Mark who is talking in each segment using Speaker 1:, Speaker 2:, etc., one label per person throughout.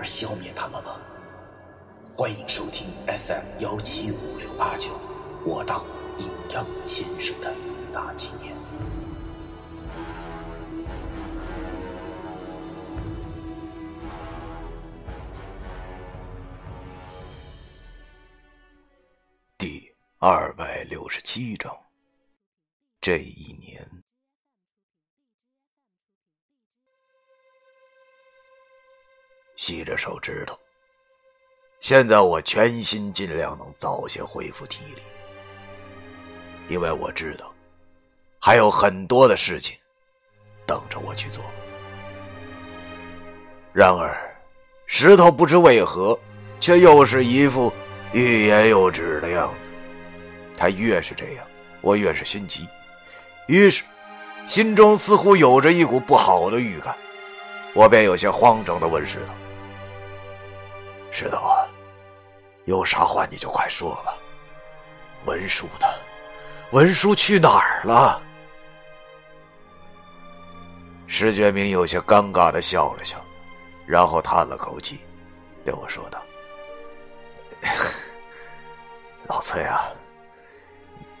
Speaker 1: 而消灭他们吗？欢迎收听 FM 幺七五六八九，我当阴阳先生的大纪念。第二百六十七章，这一年。吸着手指头，现在我全心尽量能早些恢复体力，因为我知道还有很多的事情等着我去做。然而，石头不知为何，却又是一副欲言又止的样子。他越是这样，我越是心急，于是心中似乎有着一股不好的预感，我便有些慌张的问石头。石头啊，有啥话你就快说吧。文书呢？文书去哪儿了？石觉明有些尴尬的笑了笑，然后叹了口气，对我说道：“老崔啊，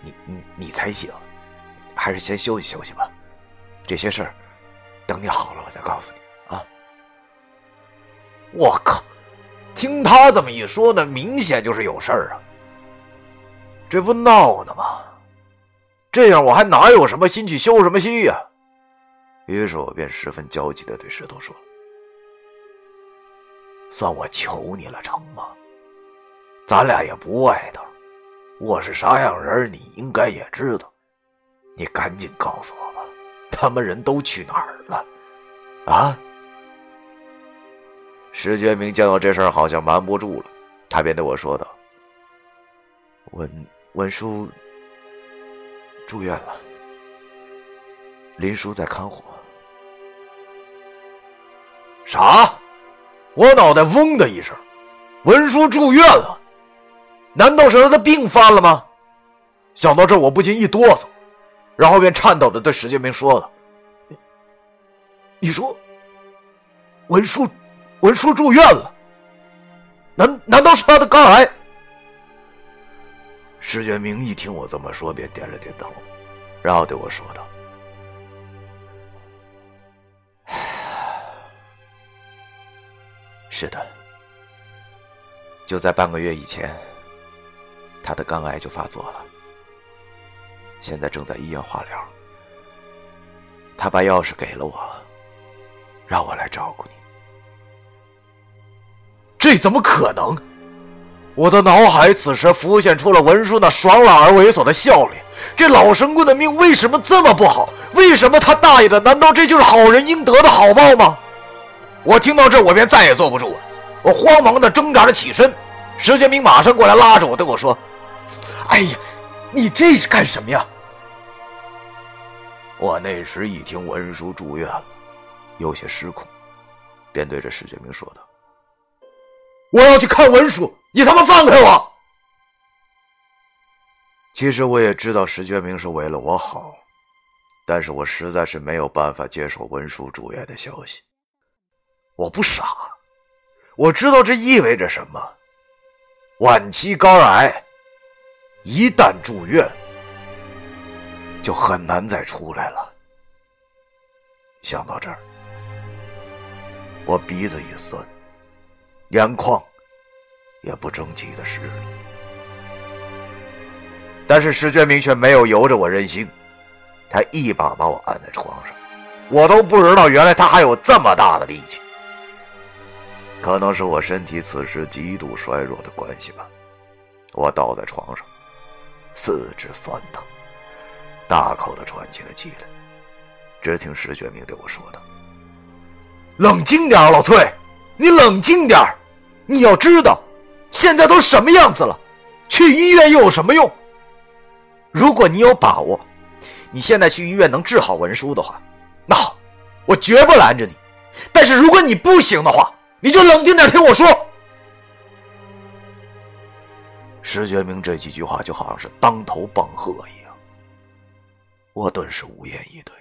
Speaker 1: 你你你才醒，还是先休息休息吧。这些事儿，等你好了我再告诉你啊。”我靠！听他这么一说呢，明显就是有事儿啊！这不闹呢吗？这样我还哪有什么心去修什么心呀？于是我便十分焦急的对石头说：“算我求你了，成吗？咱俩也不外头，我是啥样人，你应该也知道。你赶紧告诉我吧，他们人都去哪儿了？啊？”石觉明见到这事儿好像瞒不住了，他便对我说道：“文文叔住院了，林叔在看护。”啥？我脑袋嗡的一声，文叔住院了？难道是他的病犯了吗？想到这，我不禁一哆嗦，然后便颤抖的对石觉明说了：“你说，文叔？”文叔住院了，难难道是他的肝癌？石觉明一听我这么说，便点了点头，然后对我说道：“ 是的，就在半个月以前，他的肝癌就发作了，现在正在医院化疗。他把钥匙给了我，让我来照顾你。”这怎么可能？我的脑海此时浮现出了文叔那爽朗而猥琐的笑脸。这老神棍的命为什么这么不好？为什么他大爷的？难道这就是好人应得的好报吗？我听到这，我便再也坐不住了。我慌忙的挣扎着起身，石觉明马上过来拉着我，对我说：“哎呀，你这是干什么呀？”我那时一听文叔住院了，有些失控，便对着石觉明说道。我要去看文书，你他妈放开我！其实我也知道石觉明是为了我好，但是我实在是没有办法接受文书住院的消息。我不傻，我知道这意味着什么：晚期肝癌，一旦住院，就很难再出来了。想到这儿，我鼻子一酸。眼眶也不争气的湿了，但是石觉明却没有由着我任性，他一把把我按在床上，我都不知道原来他还有这么大的力气。可能是我身体此时极度衰弱的关系吧，我倒在床上，四肢酸疼，大口的喘起了气来。只听石觉明对我说道：“冷静点，老崔，你冷静点。”
Speaker 2: 你要知道，现在都什么样子了，去医院又有什么用？如果你有把握，你现在去医院能治好文书的话，那好，我绝不拦着你。但是如果你不行的话，你就冷静点听我说。
Speaker 1: 石觉明这几句话就好像是当头棒喝一样，我顿时无言以对，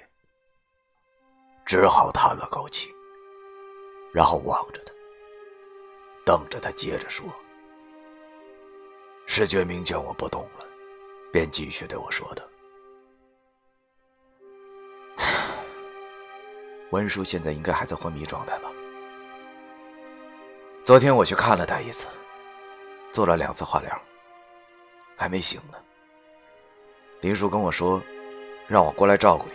Speaker 1: 只好叹了口气，然后望着他，等着他接着说。石觉明见我不懂了，便继续对我说道：“文叔现在应该还在昏迷状态吧？昨天我去看了他一次，做了两次化疗。”还没醒呢。林叔跟我说，让我过来照顾你。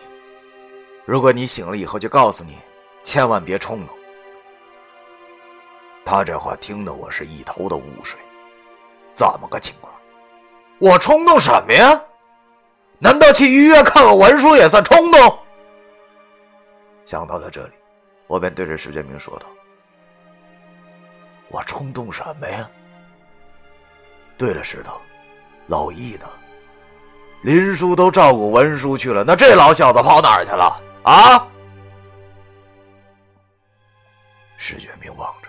Speaker 1: 如果你醒了以后，就告诉你，千万别冲动。他这话听得我是一头的雾水，怎么个情况？
Speaker 2: 我冲动什么呀？难道去医院看看文书也算冲动？
Speaker 1: 想到了这里，我便对着石建明说道：“我冲动什么呀？对了，石头。”老易呢？林叔都照顾文叔去了，那这老小子跑哪儿去了？啊！石建明望着，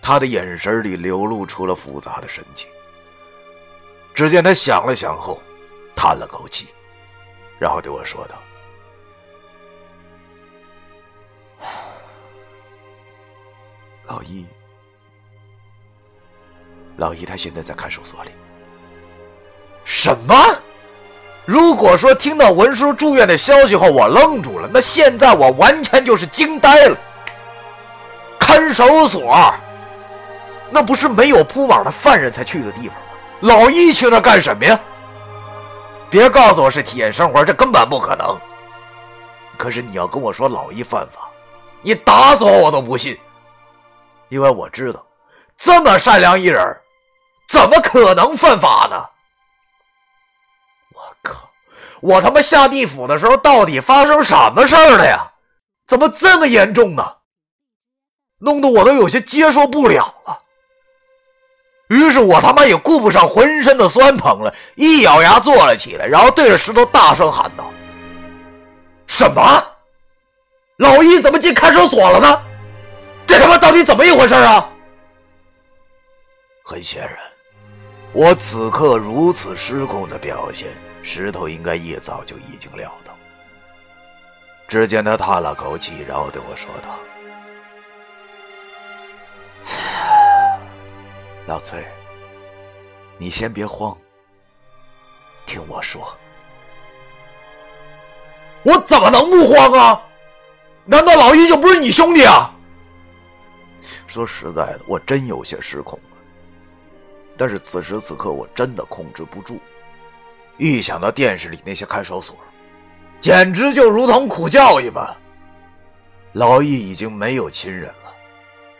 Speaker 1: 他的眼神里流露出了复杂的神情。只见他想了想后，叹了口气，然后对我说道：“老易，老易他现在在看守所里。”
Speaker 2: 什么？如果说听到文叔住院的消息后我愣住了，那现在我完全就是惊呆了。看守所，那不是没有铺网的犯人才去的地方吗？老易去那干什么呀？别告诉我是体验生活，这根本不可能。可是你要跟我说老易犯法，你打死我我都不信，因为我知道，这么善良一人，怎么可能犯法呢？我靠！我他妈下地府的时候，到底发生什么事儿了呀？怎么这么严重呢？弄得我都有些接受不了了。于是我他妈也顾不上浑身的酸疼了，一咬牙坐了起来，然后对着石头大声喊道：“什么？老易怎么进看守所了呢？这他妈到底怎么一回事啊？”
Speaker 1: 很显然，我此刻如此失控的表现。石头应该一早就已经料到。只见他叹了口气，然后对我说道：“老崔，你先别慌，听我说。
Speaker 2: 我怎么能不慌啊？难道老易就不是你兄弟啊？
Speaker 1: 说实在的，我真有些失控了。但是此时此刻，我真的控制不住。”一想到电视里那些看守所，简直就如同苦教一般。老易已经没有亲人了，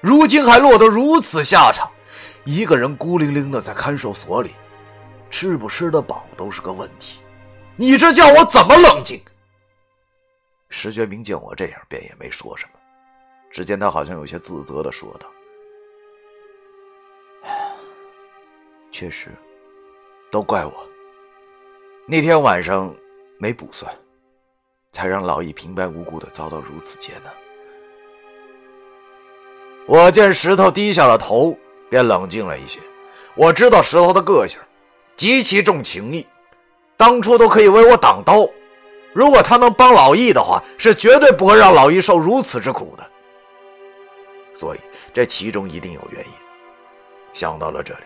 Speaker 1: 如今还落得如此下场，一个人孤零零的在看守所里，吃不吃得饱都是个问题。
Speaker 2: 你这叫我怎么冷静？
Speaker 1: 石觉明见我这样，便也没说什么。只见他好像有些自责的说道：“确实，都怪我。”那天晚上没卜算，才让老易平白无故的遭到如此劫难。我见石头低下了头，便冷静了一些。我知道石头的个性，极其重情义，当初都可以为我挡刀。如果他能帮老易的话，是绝对不会让老易受如此之苦的。所以这其中一定有原因。想到了这里，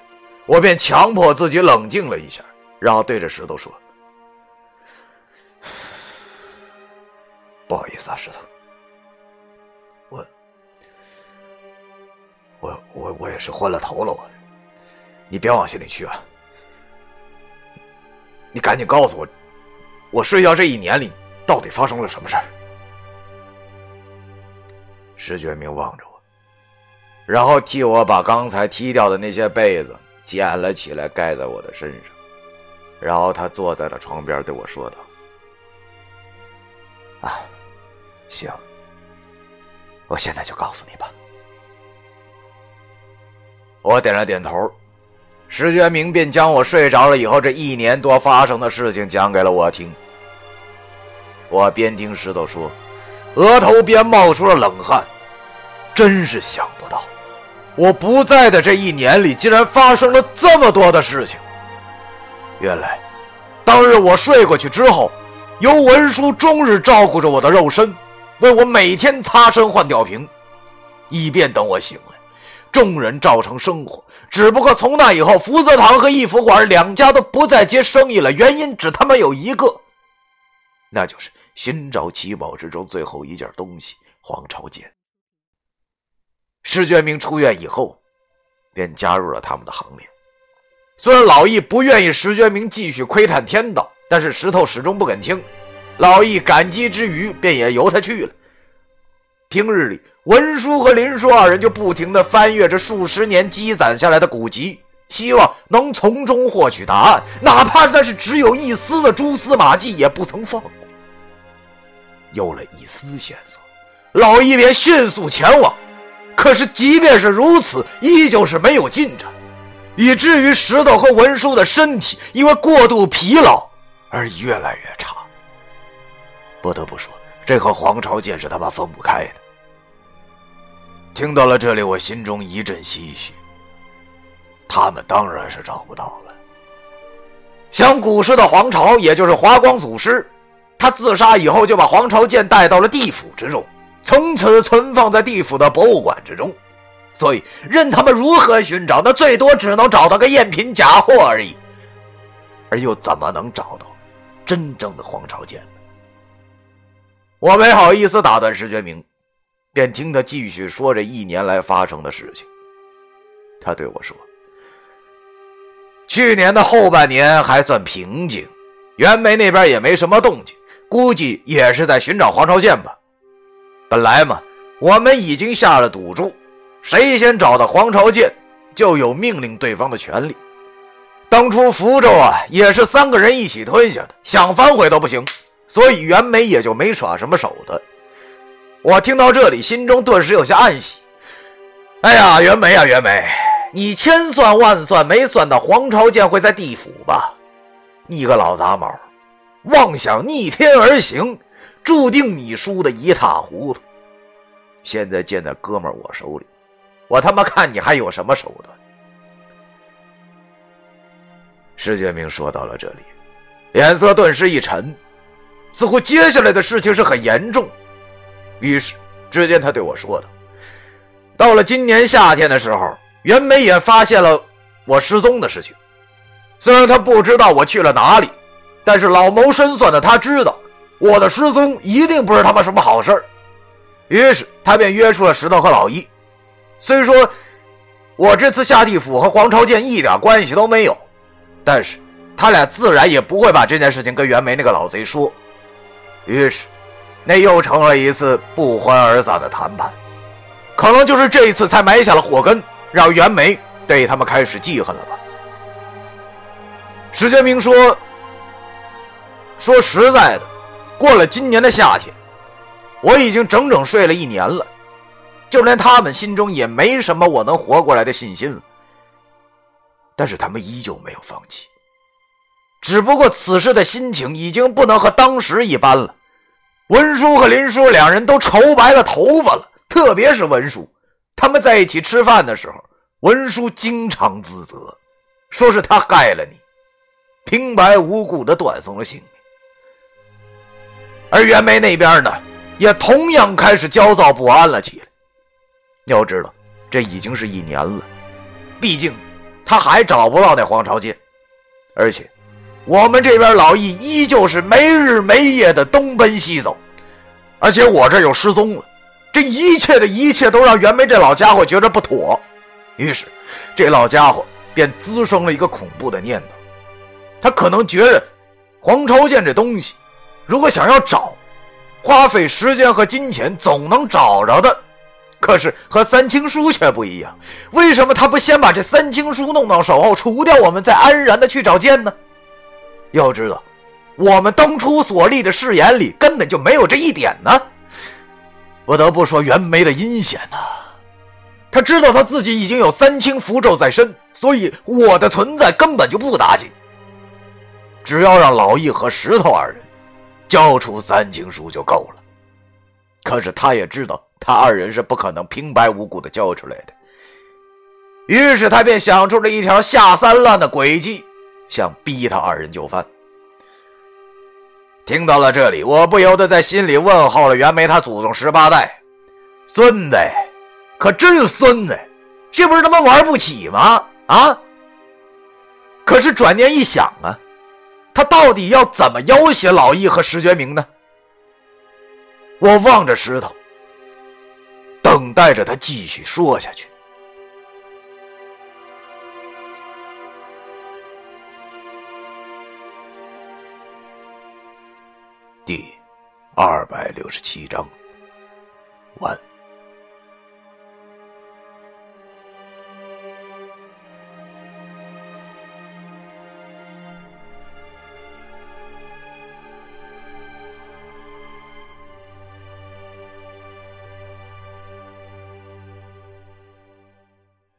Speaker 1: 我便强迫自己冷静了一下，然后对着石头说。不好意思啊，石头，我我我也是昏了头了，我，你别往心里去啊，你赶紧告诉我，我睡觉这一年里到底发生了什么事儿？石觉明望着我，然后替我把刚才踢掉的那些被子捡了起来，盖在我的身上，然后他坐在了床边对我说道：“啊。”行，我现在就告诉你吧。
Speaker 2: 我点了点头。石觉明便将我睡着了以后这一年多发生的事情讲给了我听。我边听石头说，额头边冒出了冷汗。真是想不到，我不在的这一年里，竟然发生了这么多的事情。原来，当日我睡过去之后，由文叔终日照顾着我的肉身，为我每天擦身换吊瓶，以便等我醒了，众人照常生活。只不过从那以后，福泽堂和义福馆两家都不再接生意了，原因只他妈有一个，那就是寻找七宝之中最后一件东西——黄朝剑。石觉明出院以后，便加入了他们的行列。虽然老易不愿意石觉明继续窥探天道，但是石头始终不肯听。老易感激之余，便也由他去了。平日里，文叔和林叔二人就不停地翻阅着数十年积攒下来的古籍，希望能从中获取答案，哪怕那是只有一丝的蛛丝马迹，也不曾放过。有了一丝线索，老易便迅速前往。可是，即便是如此，依旧是没有进展，以至于石头和文书的身体因为过度疲劳而越来越差。不得不说，这和黄朝剑是他妈分不开的。听到了这里，我心中一阵唏嘘。他们当然是找不到了。像古时的黄朝，也就是华光祖师，他自杀以后就把黄朝剑带到了地府之中。从此存放在地府的博物馆之中，所以任他们如何寻找，那最多只能找到个赝品假货而已。而又怎么能找到真正的黄朝剑呢？我没好意思打断石觉明，便听他继续说这一年来发生的事情。他对我说：“去年的后半年还算平静，袁梅那边也没什么动静，估计也是在寻找黄朝剑吧。”本来嘛，我们已经下了赌注，谁先找到黄朝剑，就有命令对方的权利。当初福州啊，也是三个人一起吞下的，想反悔都不行，所以袁梅也就没耍什么手段。我听到这里，心中顿时有些暗喜。哎呀，袁梅啊，袁梅，你千算万算没算到黄朝剑会在地府吧？你个老杂毛，妄想逆天而行！注定你输得一塌糊涂。现在剑在哥们我手里，我他妈看你还有什么手段？石觉明说到了这里，脸色顿时一沉，似乎接下来的事情是很严重。于是，只见他对我说道：“到了今年夏天的时候，袁梅也发现了我失踪的事情。虽然他不知道我去了哪里，但是老谋深算的他知道。”我的失踪一定不是他妈什么好事，于是他便约出了石头和老易。虽说我这次下地府和黄朝剑一点关系都没有，但是他俩自然也不会把这件事情跟袁梅那个老贼说。于是，那又成了一次不欢而散的谈判。可能就是这一次才埋下了祸根，让袁梅对他们开始记恨了吧。石觉明说：“说实在的。”过了今年的夏天，我已经整整睡了一年了，就连他们心中也没什么我能活过来的信心了。但是他们依旧没有放弃，只不过此时的心情已经不能和当时一般了。文叔和林叔两人都愁白了头发了，特别是文叔，他们在一起吃饭的时候，文叔经常自责，说是他害了你，平白无故的断送了性命。而袁梅那边呢，也同样开始焦躁不安了起来。要知道，这已经是一年了，毕竟他还找不到那黄朝剑，而且我们这边老易依旧是没日没夜的东奔西走，而且我这又失踪了，这一切的一切都让袁梅这老家伙觉着不妥。于是，这老家伙便滋生了一个恐怖的念头，他可能觉着黄朝剑这东西。如果想要找，花费时间和金钱总能找着的。可是和三清书却不一样，为什么他不先把这三清书弄到手后，除掉我们，再安然的去找剑呢？要知道，我们当初所立的誓言里根本就没有这一点呢。不得不说袁梅的阴险呐，他知道他自己已经有三清符咒在身，所以我的存在根本就不打紧。只要让老易和石头二人交出三清书就够了。可是他也知道，他二人是不可能平白无故的交出来的。于是他便想出了一条下三滥的诡计，想逼他二人就范。听到了这里，我不由得在心里问候了袁枚他祖宗十八代：“孙子，可真孙子，这不是他妈玩不起吗？啊！”可是转念一想啊，他到底要怎么要挟老易和石觉明呢？我望着石头，等待着他继续说下去。二百六十七章。